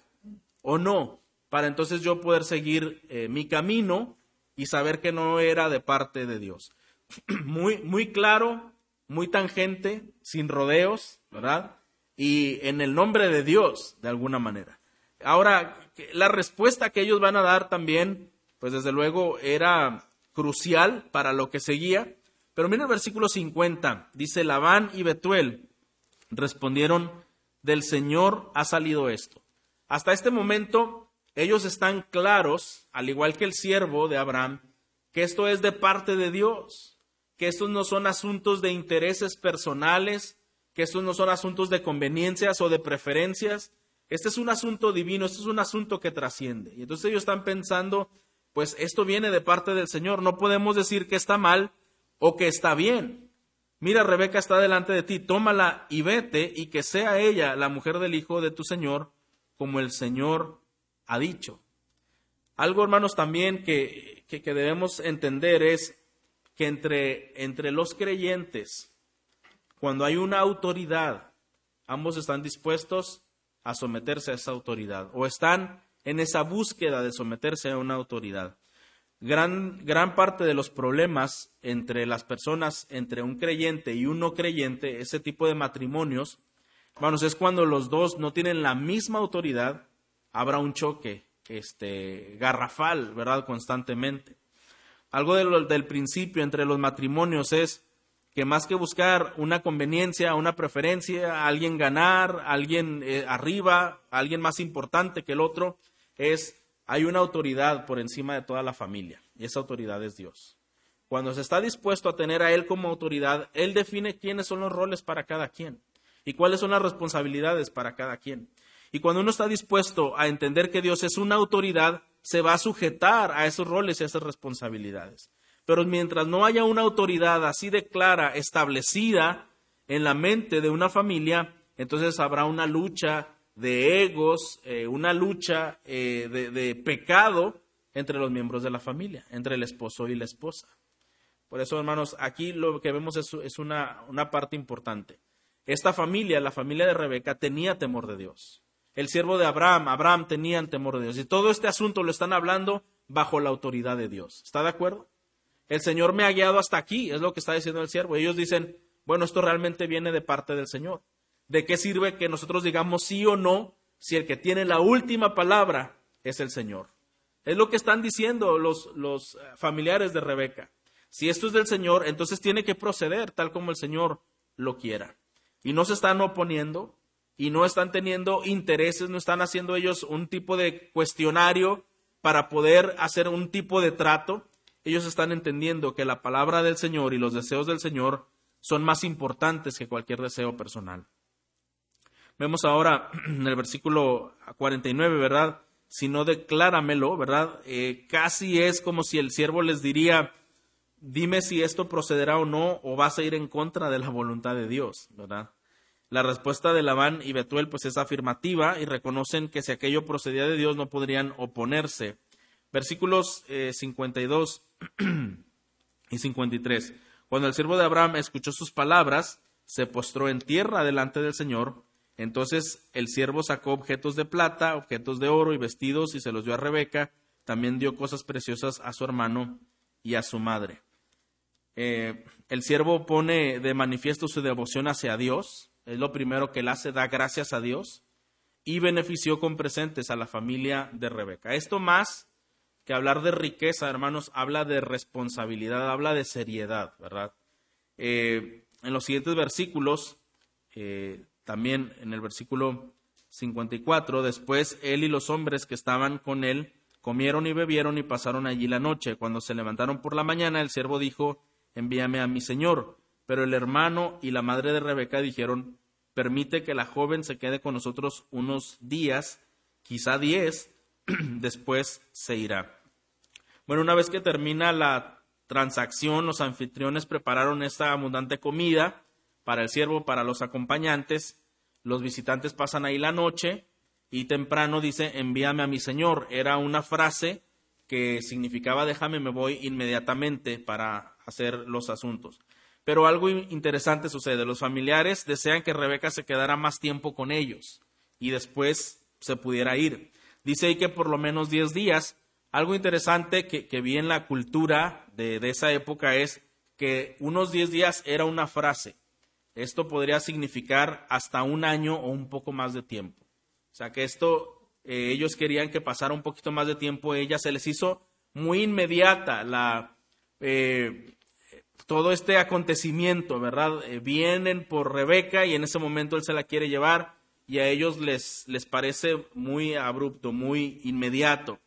o no? Para entonces yo poder seguir eh, mi camino y saber que no era de parte de Dios. *clears throat* Muy, muy claro, muy tangente, sin rodeos, ¿verdad? Y en el nombre de Dios, de alguna manera. Ahora, la respuesta que ellos van a dar también, pues desde luego era crucial para lo que seguía, Pero mira el versículo 50, dice Labán y Betuel respondieron, del Señor ha salido esto. Hasta este momento ellos están claros, al igual que el siervo de Abraham, que esto es de parte de Dios, que estos no son asuntos de intereses personales, que estos no son asuntos de conveniencias o de preferencias. Este es un asunto divino, este es un asunto que trasciende. Y entonces ellos están pensando, pues esto viene de parte del Señor, no podemos decir que está mal o que está bien. Mira, Rebeca está delante de ti, tómala y vete, y que sea ella la mujer del hijo de tu Señor, como el Señor ha dicho. Algo, hermanos, también que, que, debemos entender es que entre, entre los creyentes, cuando hay una autoridad, ambos están dispuestos a someterse a esa autoridad o están en esa búsqueda de someterse a una autoridad. Gran, gran, parte de los problemas entre las personas, entre un creyente y un no creyente, ese tipo de matrimonios, hermanos, es cuando los dos no tienen la misma autoridad, habrá un choque este, garrafal, ¿verdad? Constantemente. Algo del principio entre los matrimonios es que más que buscar una conveniencia, una preferencia, alguien ganar, alguien eh, arriba, alguien más importante que el otro, es hay una autoridad por encima de toda la familia y esa autoridad es Dios. Cuando se está dispuesto a tener a Él como autoridad, Él define quiénes son los roles para cada quien y cuáles son las responsabilidades para cada quien. Y cuando uno está dispuesto a entender que Dios es una autoridad, se va a sujetar a esos roles y a esas responsabilidades. Pero mientras no haya una autoridad así de clara, establecida en la mente de una familia, entonces habrá una lucha de egos, eh, una lucha eh, de, pecado entre los miembros de la familia, entre el esposo y la esposa. Por eso, hermanos, aquí lo que vemos es, una, una parte importante. Esta familia, la familia de Rebeca, tenía temor de Dios. El siervo de Abraham, Abraham tenía temor de Dios. Y todo este asunto lo están hablando bajo la autoridad de Dios. ¿Está de acuerdo? El Señor me ha guiado hasta aquí, es lo que está diciendo el siervo. Ellos dicen, bueno, esto realmente viene de parte del Señor. ¿De qué sirve que nosotros digamos sí o no si el que tiene la última palabra es el Señor? Es lo que están diciendo los, los eh, familiares de Rebeca. Si esto es del Señor, entonces tiene que proceder tal como el Señor lo quiera. Y no se están oponiendo y no están teniendo intereses, no están haciendo ellos un tipo de cuestionario para poder hacer un tipo de trato. Ellos están entendiendo que la palabra del Señor y los deseos del Señor son más importantes que cualquier deseo personal. Vemos ahora *clears throat* en el versículo 49, ¿verdad? Si no decláramelo, ¿verdad? Eh, casi es como si el siervo les diría, dime si esto procederá o no, o vas a ir en contra de la voluntad de Dios, ¿verdad? La respuesta de Labán y Betuel pues es afirmativa y reconocen que si aquello procedía de Dios no podrían oponerse. Versículos 52 eh, *clears throat* y 53. Cuando el siervo de Abraham escuchó sus palabras, se postró en tierra delante del Señor entonces el siervo sacó objetos de plata, objetos de oro y vestidos y se los dio a Rebeca. También dio cosas preciosas a su hermano y a su madre. Eh, el siervo pone de manifiesto su devoción hacia Dios. Es lo primero que él hace, da gracias a Dios y benefició con presentes a la familia de Rebeca. Esto más que hablar de riqueza, hermanos, habla de responsabilidad, habla de seriedad, ¿verdad? Eh, en los siguientes versículos eh, también en el versículo 54, después él y los hombres que estaban con él comieron y bebieron y pasaron allí la noche. Cuando se levantaron por la mañana, el siervo dijo, envíame a mi señor. Pero el hermano y la madre de Rebeca dijeron, permite que la joven se quede con nosotros unos días, quizá diez, *clears throat* después se irá. Bueno, una vez que termina la transacción, los anfitriones prepararon esta abundante comida para el siervo, para los acompañantes. Los visitantes pasan ahí la noche y temprano dice, envíame a mi señor. Era una frase que significaba déjame, me voy inmediatamente para hacer los asuntos. Pero algo interesante sucede. Los familiares desean que Rebeca se quedara más tiempo con ellos y después se pudiera ir. Dice ahí que por lo menos 10 días. Algo interesante que, vi en la cultura de, esa época es que unos 10 días era una frase. Esto podría significar hasta un año o un poco más de tiempo. O sea que esto, eh, ellos querían que pasara un poquito más de tiempo, ella se les hizo muy inmediata eh, todo este acontecimiento, ¿verdad? Eh, vienen por Rebeca y en ese momento él se la quiere llevar y a ellos les, les parece muy abrupto, muy inmediato.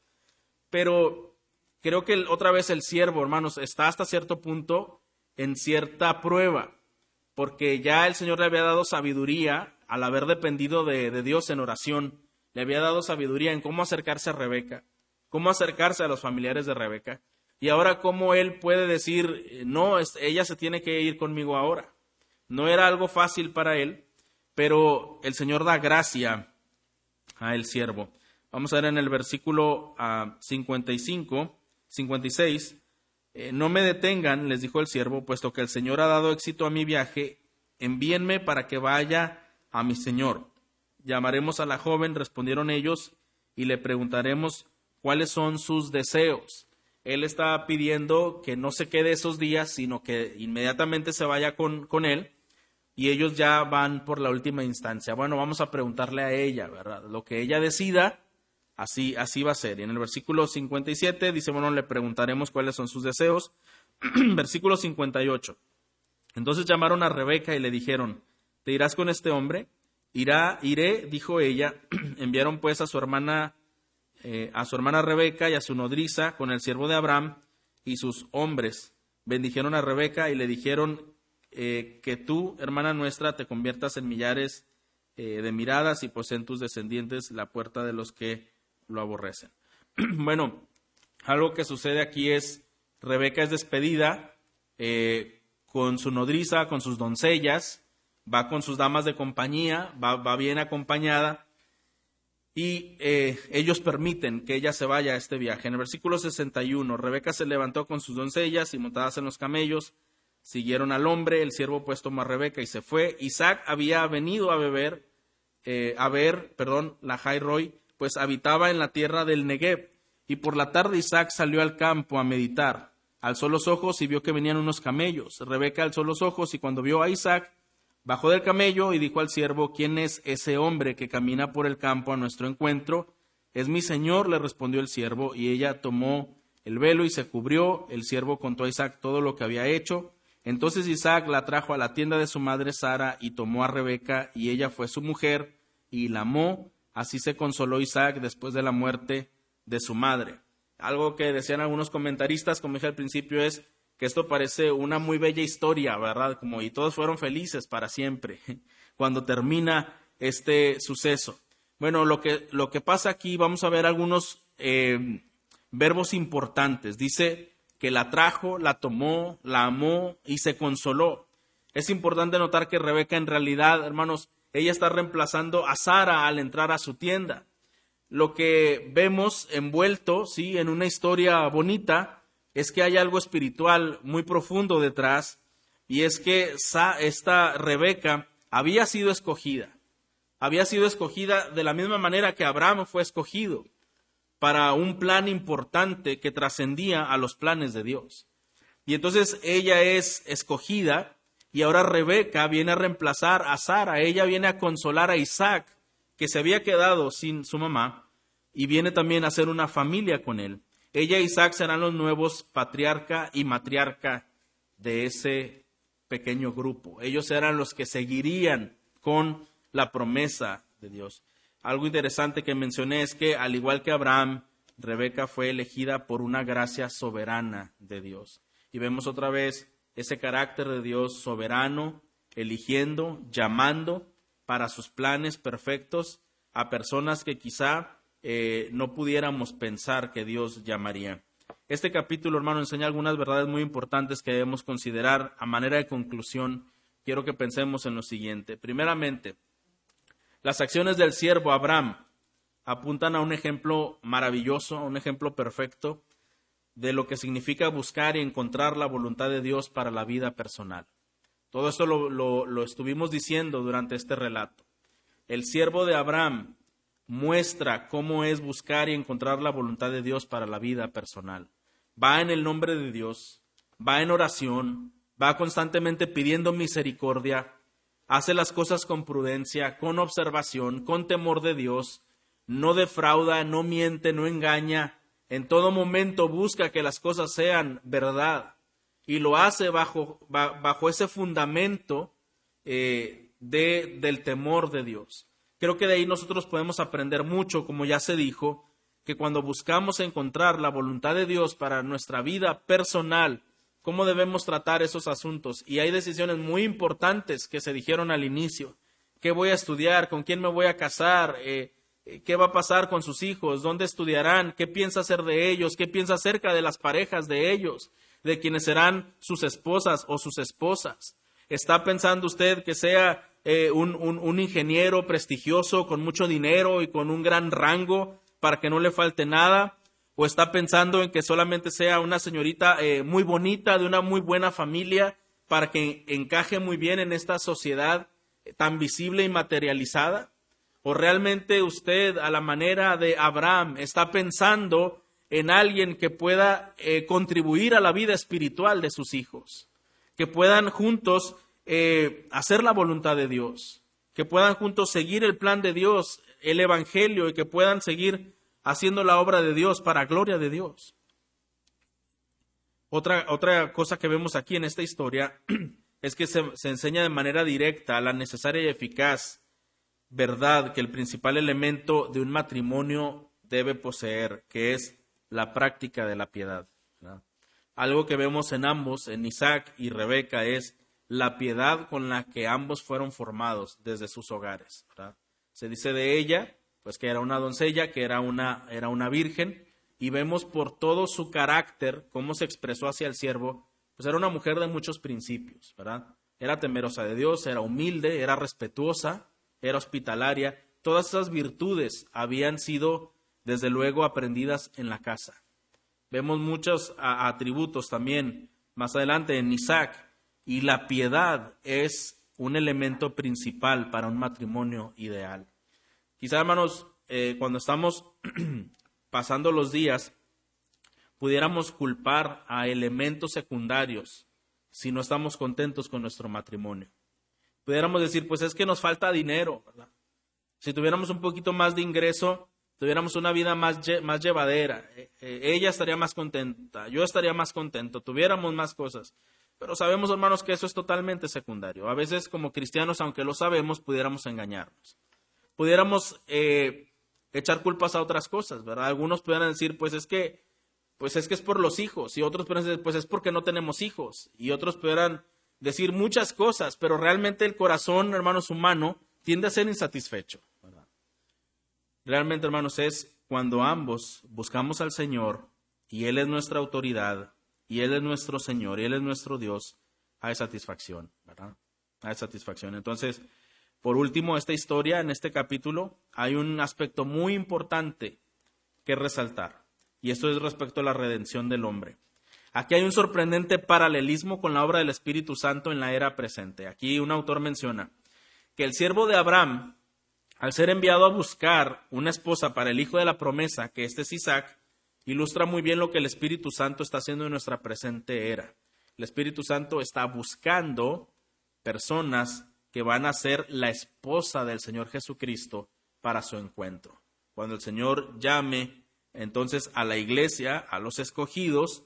Pero creo que otra vez el siervo, hermanos, está hasta cierto punto en cierta prueba, porque ya el Señor le había dado sabiduría al haber dependido de, de Dios en oración, le había dado sabiduría en cómo acercarse a Rebeca, cómo acercarse a los familiares de Rebeca. Y ahora cómo él puede decir, eh, no, ella se tiene que ir conmigo ahora. No era algo fácil para él, pero el Señor da gracia a el siervo. Vamos a ver en el versículo 55, ah, 56. Eh, no me detengan, les dijo el siervo, puesto que el Señor ha dado éxito a mi viaje, envíenme para que vaya a mi Señor. Llamaremos a la joven, respondieron ellos, y le preguntaremos cuáles son sus deseos él está pidiendo que no se quede esos días, sino que inmediatamente se vaya con, con él y ellos ya van por la última instancia. Bueno, vamos a preguntarle a ella, ¿verdad? Lo que ella decida, así, así va a ser. Y en el versículo 57 dice, bueno, le preguntaremos cuáles son sus deseos. *clears throat* versículo 58. Entonces llamaron a Rebeca y le dijeron, ¿te irás con este hombre? Irá, iré, dijo ella. *clears throat* Enviaron pues a su hermana eh, a su hermana Rebeca y a su nodriza con el siervo de Abraham y sus hombres. Bendijeron a Rebeca y le dijeron eh, que tú, hermana nuestra, te conviertas en millares eh, de miradas y pues en tus descendientes la puerta de los que lo aborrecen. *clears throat* bueno, algo que sucede aquí es, Rebeca es despedida con su nodriza, con sus doncellas, va con sus damas de compañía, va bien acompañada y eh, ellos permiten que ella se vaya a este viaje. En el versículo 61, Rebeca se levantó con sus doncellas y montadas en los camellos, siguieron al hombre, el siervo pues tomó a Rebeca y se fue. Isaac había venido a beber, eh, a ver, perdón, la Roy, pues habitaba en la tierra del Negev. Y por la tarde Isaac salió al campo a meditar. Alzó los ojos y vio que venían unos camellos. Rebeca alzó los ojos y cuando vio a Isaac, Bajó del camello y dijo al siervo, ¿quién es ese hombre que camina por el campo a nuestro encuentro? Es mi señor, le respondió el siervo, y ella tomó el velo y se cubrió. El siervo contó a Isaac todo lo que había hecho. Entonces Isaac la trajo a la tienda de su madre Sara y tomó a Rebeca, y ella fue su mujer, y la amó. Así se consoló Isaac después de la muerte de su madre. Algo que decían algunos comentaristas, como dije al principio, es que esto parece una muy bella historia, ¿verdad? Como y todos fueron felices para siempre *laughs* cuando termina este suceso. Bueno, lo que, lo que pasa aquí, vamos a ver algunos eh, verbos importantes. Dice que la trajo, la tomó, la amó y se consoló. Es importante notar que Rebeca en realidad, hermanos, ella está reemplazando a Sara al entrar a su tienda. Lo que vemos envuelto, sí, en una historia bonita, es que hay algo espiritual muy profundo detrás y es que esta Rebeca había sido escogida. Había sido escogida de la misma manera que Abraham fue escogido para un plan importante que trascendía a los planes de Dios. Y entonces ella es escogida y ahora Rebeca viene a reemplazar a Sara, ella viene a consolar a Isaac, que se había quedado sin su mamá, y viene también a hacer una familia con él. Ella y Isaac serán los nuevos patriarca y matriarca de ese pequeño grupo. Ellos eran los que seguirían con la promesa de Dios. Algo interesante que mencioné es que, al igual que Abraham, Rebeca fue elegida por una gracia soberana de Dios. Y vemos otra vez ese carácter de Dios soberano, eligiendo, llamando para sus planes perfectos a personas que quizá eh, no pudiéramos pensar que Dios llamaría. Este capítulo, hermano, enseña algunas verdades muy importantes que debemos considerar. A manera de conclusión, quiero que pensemos en lo siguiente. Primeramente, las acciones del siervo Abraham apuntan a un ejemplo maravilloso, a un ejemplo perfecto de lo que significa buscar y encontrar la voluntad de Dios para la vida personal. Todo esto lo estuvimos diciendo durante este relato. El siervo de Abraham muestra cómo es buscar y encontrar la voluntad de Dios para la vida personal. Va en el nombre de Dios, va en oración, va constantemente pidiendo misericordia, hace las cosas con prudencia, con observación, con temor de Dios, no defrauda, no miente, no engaña, en todo momento busca que las cosas sean verdad. y lo hace bajo, bajo ese fundamento eh, de, del temor de Dios. Creo que de ahí nosotros podemos aprender mucho, como ya se dijo, que cuando buscamos encontrar la voluntad de Dios para nuestra vida personal, cómo debemos tratar esos asuntos. Y hay decisiones muy importantes que se dijeron al inicio. ¿Qué voy a estudiar? ¿Con quién me voy a casar? Eh, eh, ¿Qué va a pasar con sus hijos? ¿Dónde estudiarán? ¿Qué piensa hacer de ellos? ¿Qué piensa acerca de las parejas de ellos? ¿De quienes serán sus esposas o sus esposas? ¿Está pensando usted que sea eh, un, un ingeniero prestigioso con mucho dinero y con un gran rango para que no le falte nada? O está pensando en que solamente sea una señorita eh, muy bonita, de una muy buena familia, para que encaje muy bien en esta sociedad tan visible y materializada? ¿O realmente usted, a la manera de Abraham, está pensando en alguien que pueda eh, contribuir a la vida espiritual de sus hijos? Que puedan juntos eh, hacer la voluntad de Dios, que puedan juntos seguir el plan de Dios, el Evangelio, y que puedan seguir haciendo la obra de Dios para gloria de Dios. Otra, otra cosa que vemos aquí en esta historia *clears throat* es que se, se enseña de manera directa la necesaria y eficaz verdad que el principal elemento de un matrimonio debe poseer, que es la práctica de la piedad. Algo que vemos en ambos, en Isaac y Rebeca, es la piedad con la que ambos fueron formados desde sus hogares. Se dice de ella pues que era una doncella, que era una, era una virgen, y vemos por todo su carácter, cómo se expresó hacia el siervo, pues era una mujer de muchos principios, ¿verdad? Era temerosa de Dios, era humilde, era respetuosa, era hospitalaria. Todas esas virtudes habían sido, desde luego, aprendidas en la casa. Vemos muchos atributos también más adelante en Isaac, y la piedad es un elemento principal para un matrimonio ideal. Quizá, hermanos, eh, cuando estamos *clears throat* pasando los días, pudiéramos culpar a elementos secundarios si no estamos contentos con nuestro matrimonio. Pudiéramos decir, pues es que nos falta dinero, ¿verdad? Si tuviéramos un poquito más de ingreso, tuviéramos una vida más, más llevadera, eh, eh, ella estaría más contenta, yo estaría más contento, tuviéramos más cosas. Pero sabemos, hermanos, que eso es totalmente secundario. A veces, como cristianos, aunque lo sabemos, pudiéramos engañarnos pudiéramos eh, echar culpas a otras cosas, ¿verdad? Algunos pudieran decir, pues es que, pues es que es por los hijos, y otros pudieran decir, pues es porque no tenemos hijos, y otros pudieran decir muchas cosas, pero realmente el corazón, hermanos, humano, tiende a ser insatisfecho. ¿verdad? Realmente, hermanos, es cuando ambos buscamos al Señor y Él es nuestra autoridad y Él es nuestro Señor y Él es nuestro Dios, hay satisfacción, ¿verdad? Hay satisfacción. Entonces, por último, esta historia, en este capítulo, hay un aspecto muy importante que resaltar, y esto es respecto a la redención del hombre. Aquí hay un sorprendente paralelismo con la obra del Espíritu Santo en la era presente. Aquí un autor menciona que el siervo de Abraham, al ser enviado a buscar una esposa para el hijo de la promesa, que este es Isaac, ilustra muy bien lo que el Espíritu Santo está haciendo en nuestra presente era. El Espíritu Santo está buscando personas que van a ser la esposa del Señor Jesucristo para su encuentro. Cuando el Señor llame entonces a la iglesia, a los escogidos,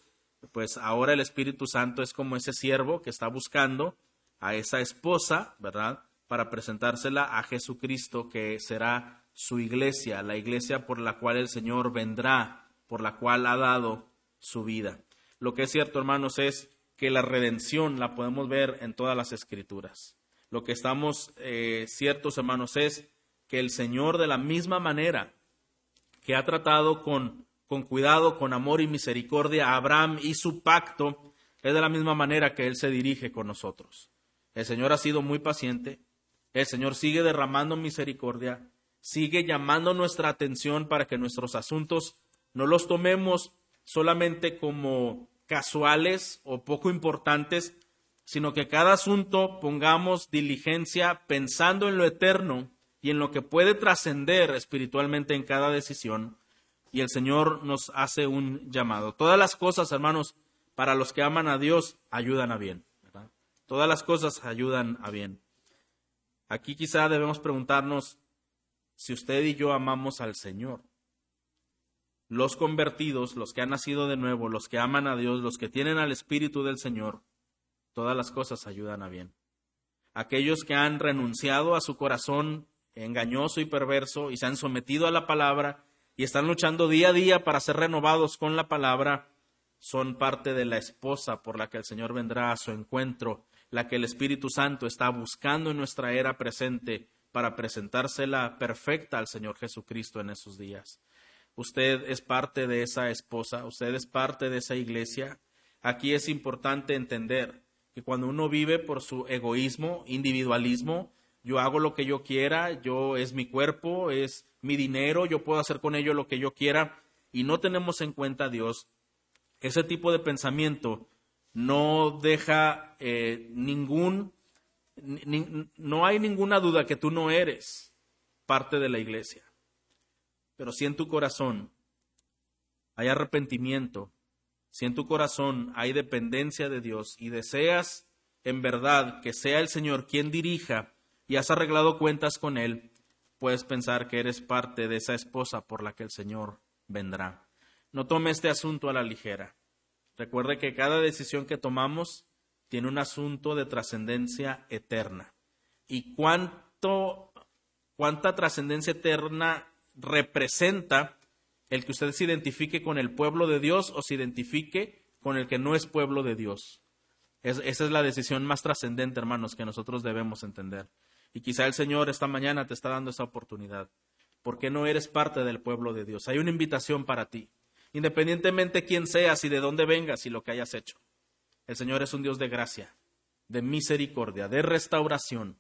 pues ahora el Espíritu Santo es como ese siervo que está buscando a esa esposa, ¿verdad? Para presentársela a Jesucristo, que será su iglesia, la iglesia por la cual el Señor vendrá, por la cual ha dado su vida. Lo que es cierto, hermanos, es que la redención la podemos ver en todas las escrituras lo que estamos eh, ciertos, hermanos, es que el Señor de la misma manera que ha tratado con, con cuidado, con amor y misericordia a Abraham y su pacto, es de la misma manera que Él se dirige con nosotros. El Señor ha sido muy paciente, el Señor sigue derramando misericordia, sigue llamando nuestra atención para que nuestros asuntos no los tomemos solamente como casuales o poco importantes, sino que cada asunto pongamos diligencia pensando en lo eterno y en lo que puede trascender espiritualmente en cada decisión. Y el Señor nos hace un llamado. Todas las cosas, hermanos, para los que aman a Dios, ayudan a bien. Todas las cosas ayudan a bien. Aquí quizá debemos preguntarnos si usted y yo amamos al Señor. los convertidos, los que han nacido de nuevo, los que aman a Dios, los que tienen al Espíritu del Señor, todas las cosas ayudan a bien. Aquellos que han renunciado a su corazón engañoso y perverso y se han sometido a la palabra y están luchando día a día para ser renovados con la palabra, son parte de la esposa por la que el Señor vendrá a su encuentro, la que el Espíritu Santo está buscando en nuestra era presente para presentársela perfecta al Señor Jesucristo en esos días. Usted es parte de esa esposa, usted es parte de esa iglesia. Aquí es importante entender que cuando uno vive por su egoísmo, individualismo, yo hago lo que yo quiera, yo es mi cuerpo, es mi dinero, yo puedo hacer con ello lo que yo quiera y no tenemos en cuenta a Dios, ese tipo de pensamiento no deja eh, ningún, no hay ninguna duda que tú no eres parte de la iglesia. Pero si en tu corazón hay arrepentimiento, si en tu corazón hay dependencia de Dios y deseas en verdad que sea el Señor quien dirija y has arreglado cuentas con Él, puedes pensar que eres parte de esa esposa por la que el Señor vendrá. No tome este asunto a la ligera. Recuerde que cada decisión que tomamos tiene un asunto de trascendencia eterna. ¿Y cuánto, cuánta trascendencia eterna representa el que usted se identifique con el pueblo de Dios o se identifique con el que no es pueblo de Dios. esa es la decisión más trascendente, hermanos, que nosotros debemos entender. Y quizá el Señor esta mañana te está dando esa oportunidad. porque no eres parte del pueblo de Dios? Hay una invitación para ti. Independientemente quién seas y de dónde vengas y lo que hayas hecho. El Señor es un Dios de gracia, de misericordia, de restauración.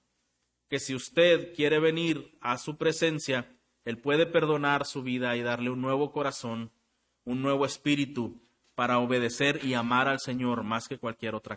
Que si usted quiere venir a su presencia, él puede perdonar su vida y darle un nuevo corazón, un nuevo espíritu para obedecer y amar al Señor más que cualquier otra